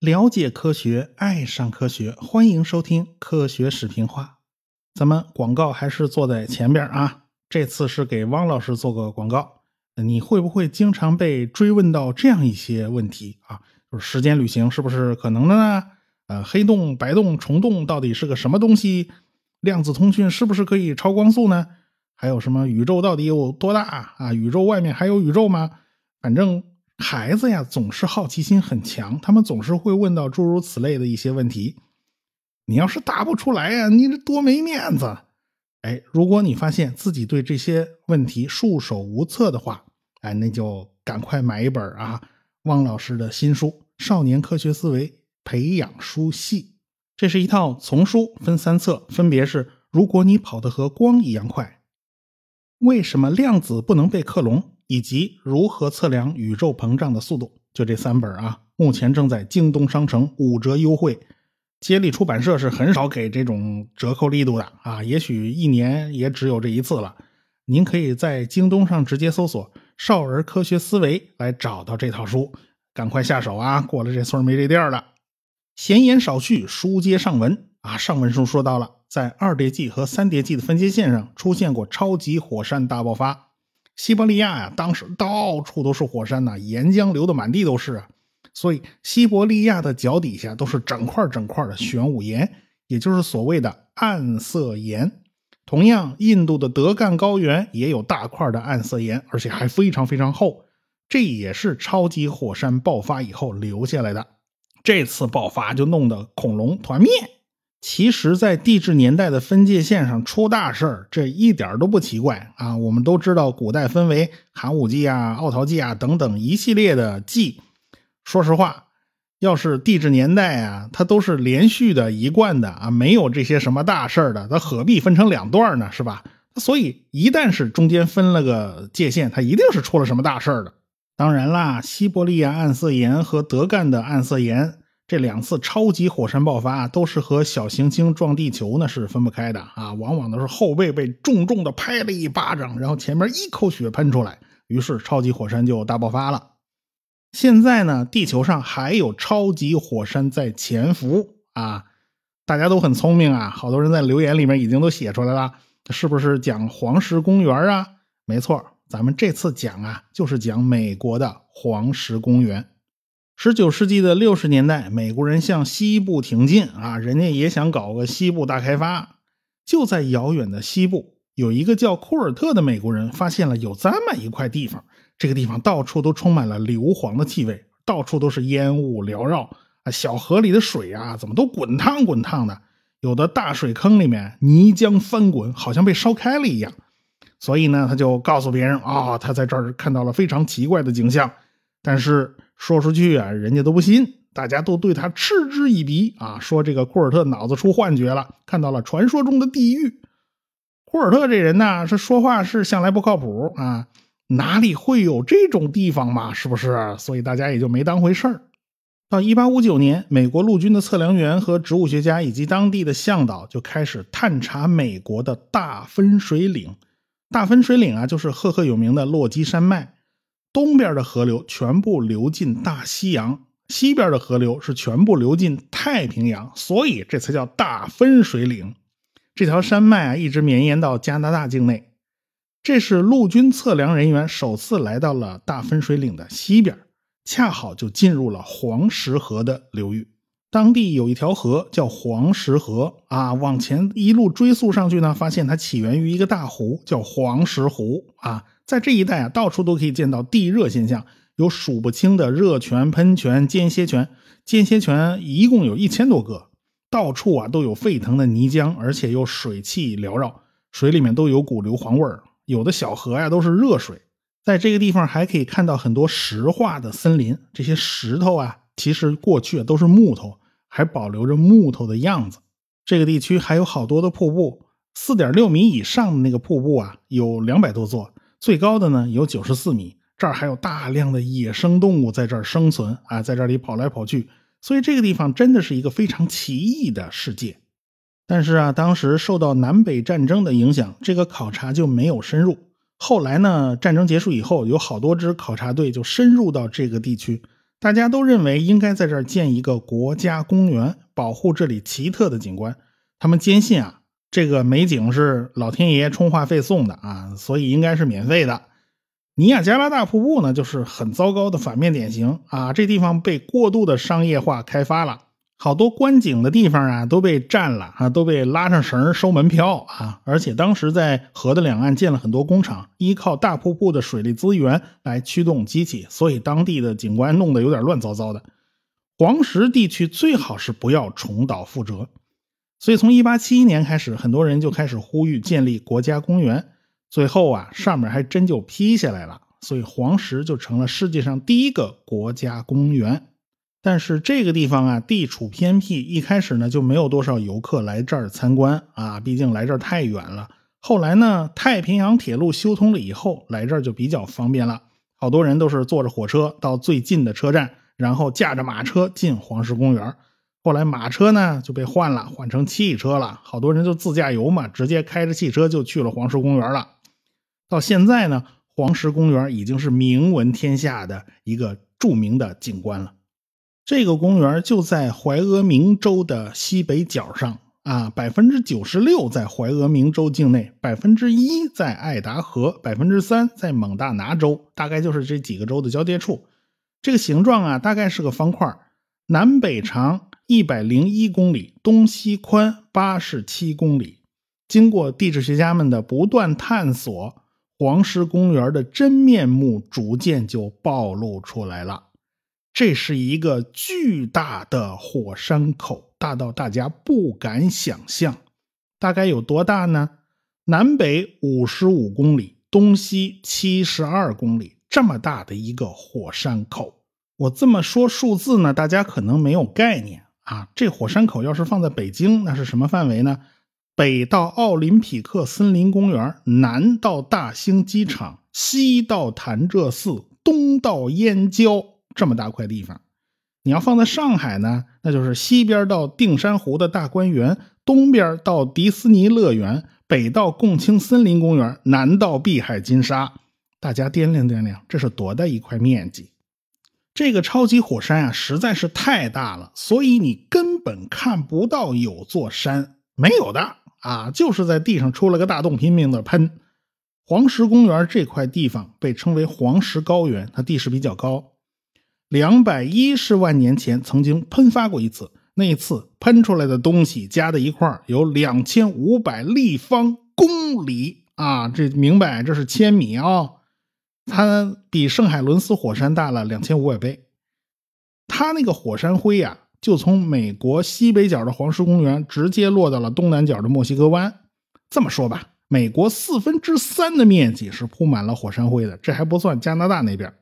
了解科学，爱上科学，欢迎收听科学视频化。咱们广告还是坐在前边啊，这次是给汪老师做个广告。你会不会经常被追问到这样一些问题啊？就是时间旅行是不是可能的呢？呃，黑洞、白洞、虫洞到底是个什么东西？量子通讯是不是可以超光速呢？还有什么宇宙到底有多大啊？宇宙外面还有宇宙吗？反正。孩子呀，总是好奇心很强，他们总是会问到诸如此类的一些问题。你要是答不出来呀，你这多没面子！哎，如果你发现自己对这些问题束手无策的话，哎，那就赶快买一本啊，汪老师的新书《少年科学思维培养书系》。这是一套丛书，分三册，分别是：如果你跑得和光一样快，为什么量子不能被克隆？以及如何测量宇宙膨胀的速度，就这三本啊，目前正在京东商城五折优惠。接力出版社是很少给这种折扣力度的啊，也许一年也只有这一次了。您可以在京东上直接搜索“少儿科学思维”来找到这套书，赶快下手啊！过了这村没这店了。闲言少叙，书接上文啊。上文书说到了，在二叠纪和三叠纪的分界线上出现过超级火山大爆发。西伯利亚呀，当时到处都是火山呐，岩浆流的满地都是啊，所以西伯利亚的脚底下都是整块整块的玄武岩，也就是所谓的暗色岩。同样，印度的德干高原也有大块的暗色岩，而且还非常非常厚，这也是超级火山爆发以后留下来的。这次爆发就弄得恐龙团灭。其实，在地质年代的分界线上出大事儿，这一点都不奇怪啊！我们都知道，古代分为寒武纪啊、奥陶纪啊等等一系列的纪。说实话，要是地质年代啊，它都是连续的、一贯的啊，没有这些什么大事儿的，它何必分成两段呢？是吧？所以，一旦是中间分了个界限，它一定是出了什么大事儿的。当然啦，西伯利亚暗色岩和德干的暗色岩。这两次超级火山爆发都是和小行星撞地球呢是分不开的啊，往往都是后背被重重的拍了一巴掌，然后前面一口血喷出来，于是超级火山就大爆发了。现在呢，地球上还有超级火山在潜伏啊，大家都很聪明啊，好多人在留言里面已经都写出来了，是不是讲黄石公园啊？没错，咱们这次讲啊，就是讲美国的黄石公园。十九世纪的六十年代，美国人向西部挺进啊，人家也想搞个西部大开发。就在遥远的西部，有一个叫库尔特的美国人发现了有这么一块地方，这个地方到处都充满了硫磺的气味，到处都是烟雾缭绕啊，小河里的水啊，怎么都滚烫滚烫的，有的大水坑里面泥浆翻滚，好像被烧开了一样。所以呢，他就告诉别人啊，他在这儿看到了非常奇怪的景象，但是。说出去啊，人家都不信，大家都对他嗤之以鼻啊，说这个库尔特脑子出幻觉了，看到了传说中的地狱。库尔特这人呢，是说话是向来不靠谱啊，哪里会有这种地方嘛？是不是？所以大家也就没当回事儿。到一八五九年，美国陆军的测量员和植物学家以及当地的向导就开始探查美国的大分水岭。大分水岭啊，就是赫赫有名的落基山脉。东边的河流全部流进大西洋，西边的河流是全部流进太平洋，所以这才叫大分水岭。这条山脉啊，一直绵延到加拿大境内。这是陆军测量人员首次来到了大分水岭的西边，恰好就进入了黄石河的流域。当地有一条河叫黄石河啊，往前一路追溯上去呢，发现它起源于一个大湖，叫黄石湖啊。在这一带啊，到处都可以见到地热现象，有数不清的热泉、喷泉、间歇泉。间歇泉一共有一千多个，到处啊都有沸腾的泥浆，而且又水汽缭绕，水里面都有股硫磺味儿。有的小河呀都是热水。在这个地方还可以看到很多石化的森林，这些石头啊，其实过去都是木头，还保留着木头的样子。这个地区还有好多的瀑布，四点六米以上的那个瀑布啊，有两百多座。最高的呢有九十四米，这儿还有大量的野生动物在这儿生存啊，在这里跑来跑去，所以这个地方真的是一个非常奇异的世界。但是啊，当时受到南北战争的影响，这个考察就没有深入。后来呢，战争结束以后，有好多支考察队就深入到这个地区，大家都认为应该在这儿建一个国家公园，保护这里奇特的景观。他们坚信啊，这个美景是老天爷充话费送的啊，所以应该是免费的。尼亚加拉大瀑布呢，就是很糟糕的反面典型啊，这地方被过度的商业化开发了。好多观景的地方啊都被占了啊，都被拉上绳收门票啊！而且当时在河的两岸建了很多工厂，依靠大瀑布的水利资源来驱动机器，所以当地的景观弄得有点乱糟糟的。黄石地区最好是不要重蹈覆辙。所以从1871年开始，很多人就开始呼吁建立国家公园。最后啊，上面还真就批下来了，所以黄石就成了世界上第一个国家公园。但是这个地方啊，地处偏僻，一开始呢就没有多少游客来这儿参观啊，毕竟来这儿太远了。后来呢，太平洋铁路修通了以后，来这儿就比较方便了。好多人都是坐着火车到最近的车站，然后驾着马车进黄石公园。后来马车呢就被换了，换成汽车了。好多人就自驾游嘛，直接开着汽车就去了黄石公园了。到现在呢，黄石公园已经是名闻天下的一个著名的景观了。这个公园就在怀俄明州的西北角上啊，百分之九十六在怀俄明州境内，百分之一在爱达荷，百分之三在蒙大拿州，大概就是这几个州的交界处。这个形状啊，大概是个方块，南北长一百零一公里，东西宽八十七公里。经过地质学家们的不断探索，黄石公园的真面目逐渐就暴露出来了。这是一个巨大的火山口，大到大家不敢想象。大概有多大呢？南北五十五公里，东西七十二公里，这么大的一个火山口。我这么说数字呢，大家可能没有概念啊。这火山口要是放在北京，那是什么范围呢？北到奥林匹克森林公园，南到大兴机场，西到潭柘寺，东到燕郊。这么大块地方，你要放在上海呢，那就是西边到定山湖的大观园，东边到迪士尼乐园，北到共青森林公园，南到碧海金沙。大家掂量掂量，这是多大一块面积？这个超级火山啊，实在是太大了，所以你根本看不到有座山，没有的啊，就是在地上出了个大洞，拼命的喷。黄石公园这块地方被称为黄石高原，它地势比较高。两百一十万年前曾经喷发过一次，那一次喷出来的东西加在一块有两千五百立方公里啊！这明白这是千米啊！它比圣海伦斯火山大了两千五百倍。它那个火山灰呀，就从美国西北角的黄石公园直接落到了东南角的墨西哥湾。这么说吧，美国四分之三的面积是铺满了火山灰的，这还不算加拿大那边。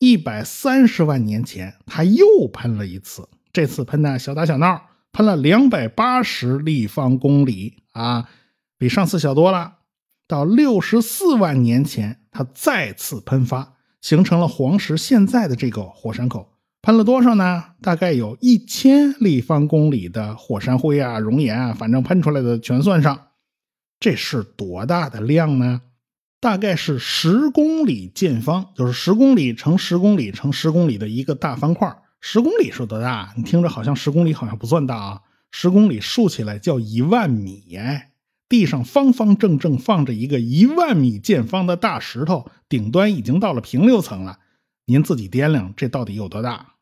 一百三十万年前，他又喷了一次，这次喷的小打小闹，喷了两百八十立方公里啊，比上次小多了。到六十四万年前，它再次喷发，形成了黄石现在的这个火山口。喷了多少呢？大概有一千立方公里的火山灰啊、熔岩啊，反正喷出来的全算上，这是多大的量呢？大概是十公里见方，就是十公里乘十公里乘十公里的一个大方块。十公里是多大？你听着好像十公里好像不算大啊。十公里竖起来叫一万米哎。地上方方正正放着一个一万米见方的大石头，顶端已经到了平流层了。您自己掂量这到底有多大？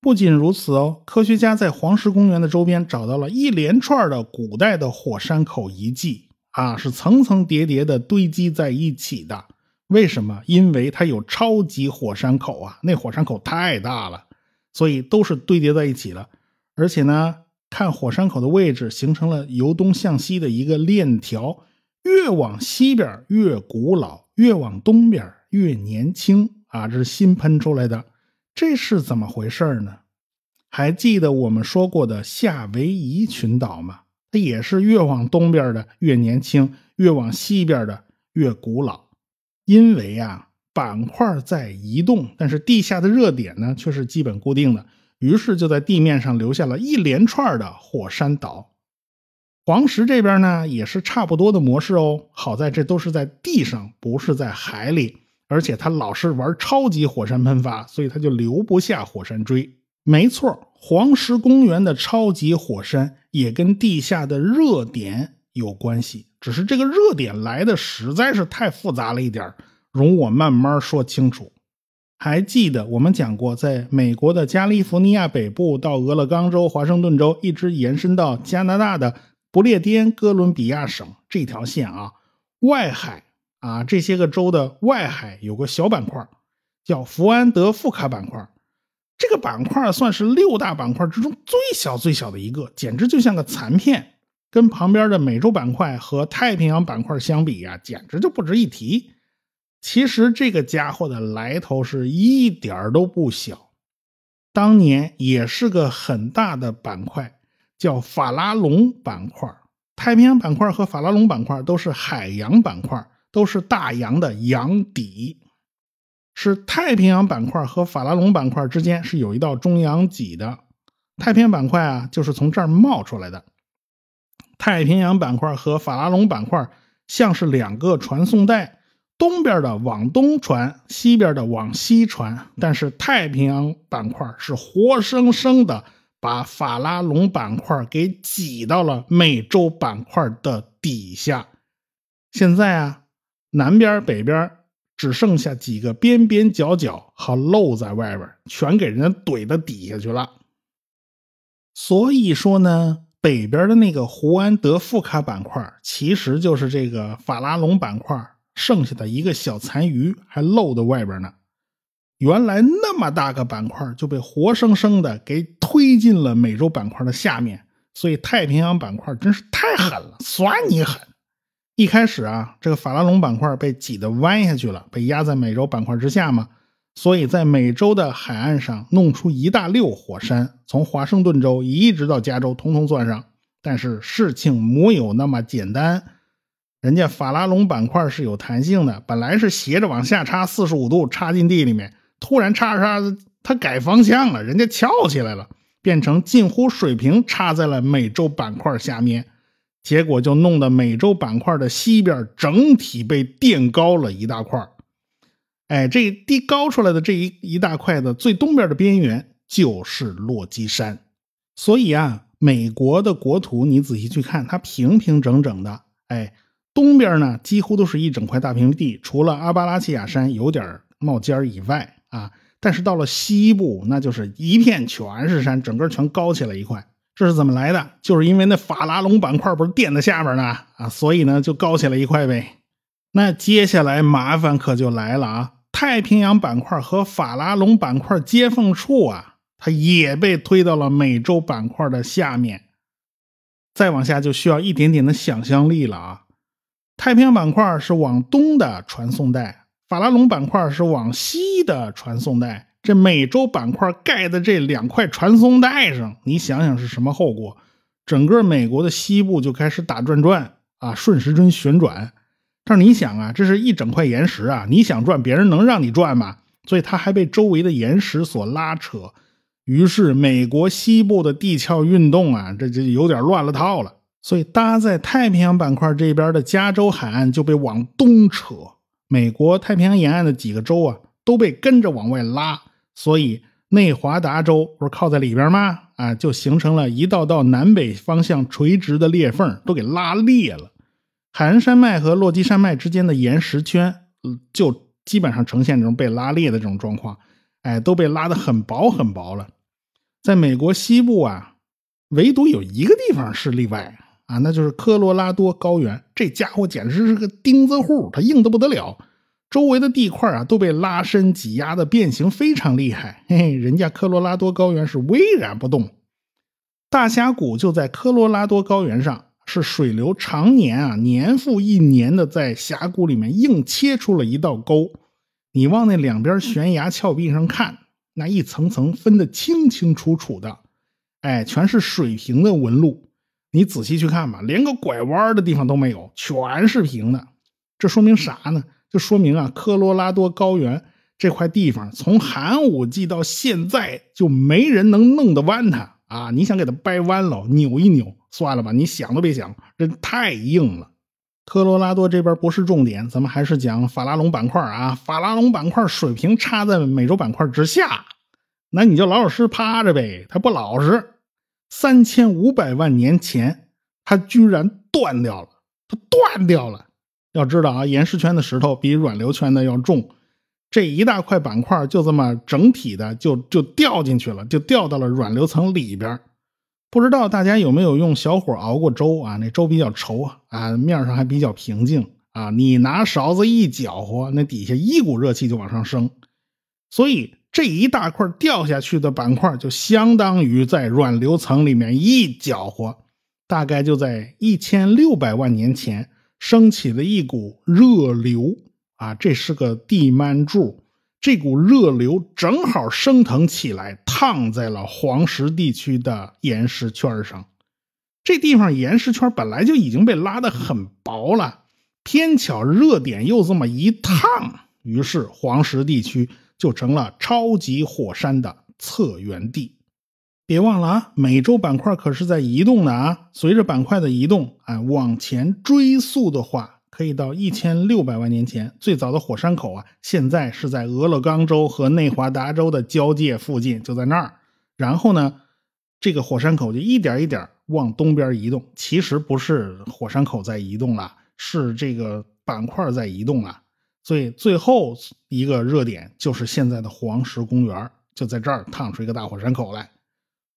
不仅如此哦，科学家在黄石公园的周边找到了一连串的古代的火山口遗迹。啊，是层层叠叠的堆积在一起的。为什么？因为它有超级火山口啊，那火山口太大了，所以都是堆叠在一起了。而且呢，看火山口的位置，形成了由东向西的一个链条，越往西边越古老，越往东边越年轻啊！这是新喷出来的，这是怎么回事呢？还记得我们说过的夏威夷群岛吗？它也是越往东边的越年轻，越往西边的越古老。因为啊，板块在移动，但是地下的热点呢却是基本固定的，于是就在地面上留下了一连串的火山岛。黄石这边呢也是差不多的模式哦，好在这都是在地上，不是在海里，而且他老是玩超级火山喷发，所以他就留不下火山锥。没错，黄石公园的超级火山也跟地下的热点有关系，只是这个热点来的实在是太复杂了一点容我慢慢说清楚。还记得我们讲过，在美国的加利福尼亚北部到俄勒冈州、华盛顿州，一直延伸到加拿大的不列颠哥伦比亚省这条线啊，外海啊这些个州的外海有个小板块，叫福安德富卡板块。这个板块算是六大板块之中最小最小的一个，简直就像个残片，跟旁边的美洲板块和太平洋板块相比呀，简直就不值一提。其实这个家伙的来头是一点都不小，当年也是个很大的板块，叫法拉隆板块。太平洋板块和法拉隆板块都是海洋板块，都是大洋的洋底。是太平洋板块和法拉隆板块之间是有一道中央脊的，太平洋板块啊就是从这儿冒出来的。太平洋板块和法拉隆板块像是两个传送带，东边的往东传，西边的往西传。但是太平洋板块是活生生的把法拉隆板块给挤到了美洲板块的底下。现在啊，南边北边。只剩下几个边边角角还露在外边，全给人家怼到底下去了。所以说呢，北边的那个胡安德富卡板块，其实就是这个法拉隆板块剩下的一个小残余，还露在外边呢。原来那么大个板块就被活生生的给推进了美洲板块的下面，所以太平洋板块真是太狠了，算你狠。一开始啊，这个法拉隆板块被挤得弯下去了，被压在美洲板块之下嘛，所以在美洲的海岸上弄出一大溜火山，从华盛顿州一直到加州，通通算上。但是事情没有那么简单，人家法拉隆板块是有弹性的，本来是斜着往下插四十五度插进地里面，突然插着插着它改方向了，人家翘起来了，变成近乎水平插在了美洲板块下面。结果就弄得美洲板块的西边整体被垫高了一大块哎，这地高出来的这一一大块的最东边的边缘就是落基山。所以啊，美国的国土你仔细去看，它平平整整的。哎，东边呢几乎都是一整块大平地，除了阿巴拉契亚山有点冒尖以外啊，但是到了西部，那就是一片全是山，整个全高起来一块。这是怎么来的？就是因为那法拉隆板块不是垫在下边呢啊，所以呢就高起来一块呗。那接下来麻烦可就来了啊！太平洋板块和法拉隆板块接缝处啊，它也被推到了美洲板块的下面。再往下就需要一点点的想象力了啊！太平洋板块是往东的传送带，法拉隆板块是往西的传送带。这美洲板块盖的这两块传送带上，你想想是什么后果？整个美国的西部就开始打转转啊，顺时针旋转。但是你想啊，这是一整块岩石啊，你想转，别人能让你转吗？所以它还被周围的岩石所拉扯。于是美国西部的地壳运动啊，这就有点乱了套了。所以搭在太平洋板块这边的加州海岸就被往东扯，美国太平洋沿岸的几个州啊都被跟着往外拉。所以内华达州不是靠在里边吗？啊，就形成了一道道南北方向垂直的裂缝，都给拉裂了。海岸山脉和落基山脉之间的岩石圈，就基本上呈现这种被拉裂的这种状况。哎，都被拉得很薄很薄了。在美国西部啊，唯独有一个地方是例外啊，那就是科罗拉多高原。这家伙简直是个钉子户，它硬得不得了。周围的地块啊都被拉伸挤压的变形非常厉害，嘿嘿，人家科罗拉多高原是巍然不动。大峡谷就在科罗拉多高原上，是水流常年啊年复一年的在峡谷里面硬切出了一道沟。你往那两边悬崖峭壁上看，那一层层分得清清楚楚的，哎，全是水平的纹路。你仔细去看吧，连个拐弯的地方都没有，全是平的。这说明啥呢？就说明啊，科罗拉多高原这块地方，从寒武纪到现在就没人能弄得弯它啊！你想给它掰弯了，扭一扭，算了吧，你想都别想，这太硬了。科罗拉多这边不是重点，咱们还是讲法拉隆板块啊。法拉隆板块水平差在美洲板块之下，那你就老老实实趴着呗。它不老实，三千五百万年前，它居然断掉了，它断掉了。要知道啊，岩石圈的石头比软流圈的要重，这一大块板块就这么整体的就就掉进去了，就掉到了软流层里边。不知道大家有没有用小火熬过粥啊？那粥比较稠啊，面上还比较平静啊。你拿勺子一搅和，那底下一股热气就往上升。所以这一大块掉下去的板块，就相当于在软流层里面一搅和，大概就在一千六百万年前升起了一股热流啊。这是个地幔柱。这股热流正好升腾起来，烫在了黄石地区的岩石圈上。这地方岩石圈本来就已经被拉得很薄了，偏巧热点又这么一烫，于是黄石地区就成了超级火山的策源地。别忘了啊，美洲板块可是在移动的啊。随着板块的移动，啊，往前追溯的话。可以到一千六百万年前，最早的火山口啊，现在是在俄勒冈州和内华达州的交界附近，就在那儿。然后呢，这个火山口就一点一点往东边移动。其实不是火山口在移动了，是这个板块在移动了。所以最后一个热点就是现在的黄石公园，就在这儿烫出一个大火山口来。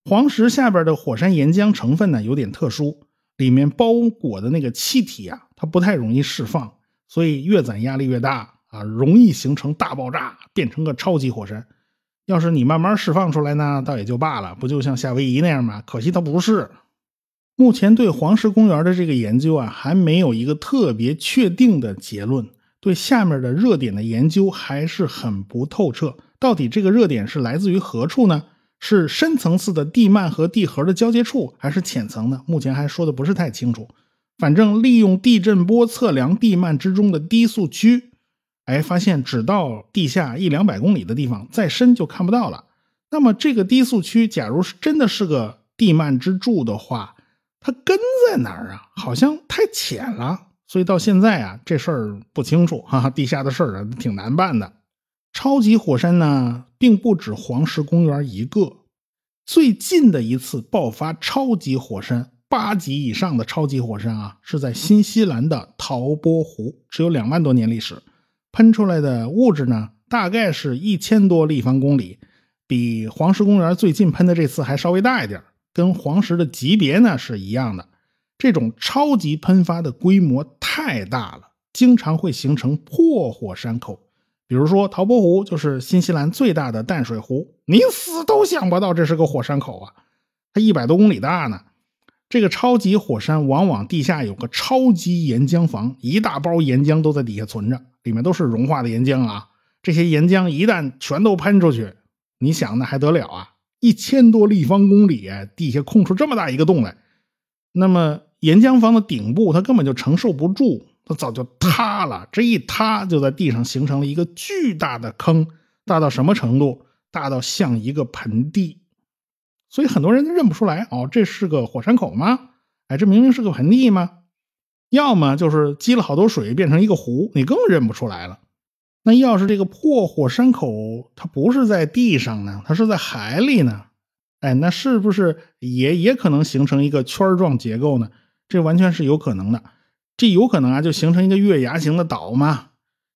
黄石下边的火山岩浆成分呢，有点特殊。里面包裹的那个气体啊，它不太容易释放，所以越攒压力越大啊，容易形成大爆炸，变成个超级火山。要是你慢慢释放出来呢，倒也就罢了，不就像夏威夷那样吗？可惜它不是。目前对黄石公园的这个研究啊，还没有一个特别确定的结论，对下面的热点的研究还是很不透彻。到底这个热点是来自于何处呢？是深层次的地幔和地核的交接处，还是浅层的？目前还说的不是太清楚。反正利用地震波测量地幔之中的低速区，哎，发现只到地下一两百公里的地方，再深就看不到了。那么这个低速区，假如是真的是个地幔之柱的话，它根在哪儿啊？好像太浅了，所以到现在啊，这事儿不清楚哈。地下的事儿啊，挺难办的。超级火山呢，并不止黄石公园一个。最近的一次爆发超级火山，八级以上的超级火山啊，是在新西兰的陶波湖，只有两万多年历史，喷出来的物质呢，大概是一千多立方公里，比黄石公园最近喷的这次还稍微大一点，跟黄石的级别呢是一样的。这种超级喷发的规模太大了，经常会形成破火山口。比如说，陶波湖就是新西兰最大的淡水湖，你死都想不到这是个火山口啊！它一百多公里大呢。这个超级火山往往地下有个超级岩浆房，一大包岩浆都在底下存着，里面都是融化的岩浆啊。这些岩浆一旦全都喷出去，你想那还得了啊？一千多立方公里，地下空出这么大一个洞来，那么岩浆房的顶部它根本就承受不住。它早就塌了，这一塌就在地上形成了一个巨大的坑，大到什么程度？大到像一个盆地，所以很多人都认不出来哦，这是个火山口吗？哎，这明明是个盆地吗？要么就是积了好多水变成一个湖，你更认不出来了。那要是这个破火山口它不是在地上呢，它是在海里呢？哎，那是不是也也可能形成一个圈状结构呢？这完全是有可能的。这有可能啊，就形成一个月牙形的岛嘛？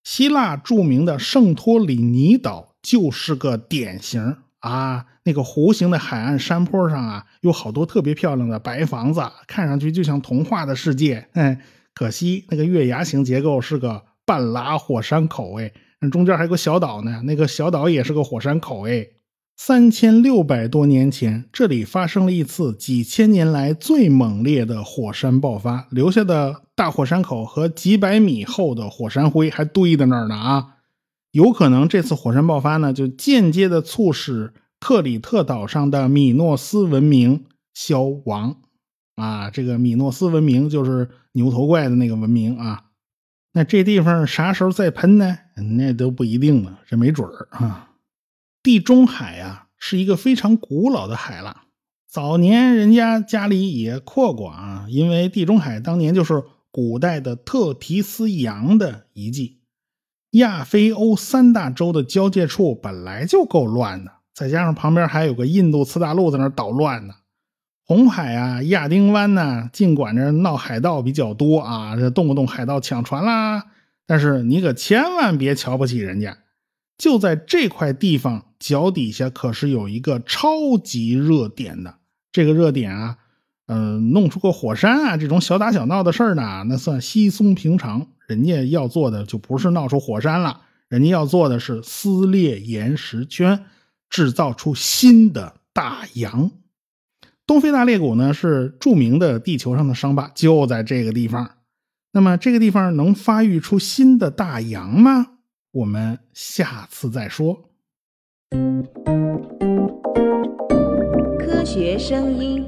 希腊著名的圣托里尼岛就是个典型啊。那个弧形的海岸山坡上啊，有好多特别漂亮的白房子，看上去就像童话的世界。哎，可惜那个月牙形结构是个半拉火山口，哎，中间还有个小岛呢，那个小岛也是个火山口，哎。三千六百多年前，这里发生了一次几千年来最猛烈的火山爆发，留下的大火山口和几百米厚的火山灰还堆在那儿呢啊！有可能这次火山爆发呢，就间接的促使克里特岛上的米诺斯文明消亡啊！这个米诺斯文明就是牛头怪的那个文明啊！那这地方啥时候再喷呢？那都不一定了，这没准儿啊！地中海啊，是一个非常古老的海了。早年人家家里也扩过啊，因为地中海当年就是古代的特提斯洋的遗迹，亚非欧三大洲的交界处本来就够乱的，再加上旁边还有个印度次大陆在那捣乱呢。红海啊，亚丁湾呢，尽管这闹海盗比较多啊，这动不动海盗抢船啦，但是你可千万别瞧不起人家。就在这块地方脚底下，可是有一个超级热点的。这个热点啊，嗯，弄出个火山啊，这种小打小闹的事儿呢，那算稀松平常。人家要做的就不是闹出火山了，人家要做的是撕裂岩石圈，制造出新的大洋。东非大裂谷呢，是著名的地球上的伤疤，就在这个地方。那么这个地方能发育出新的大洋吗？我们下次再说。科学声音。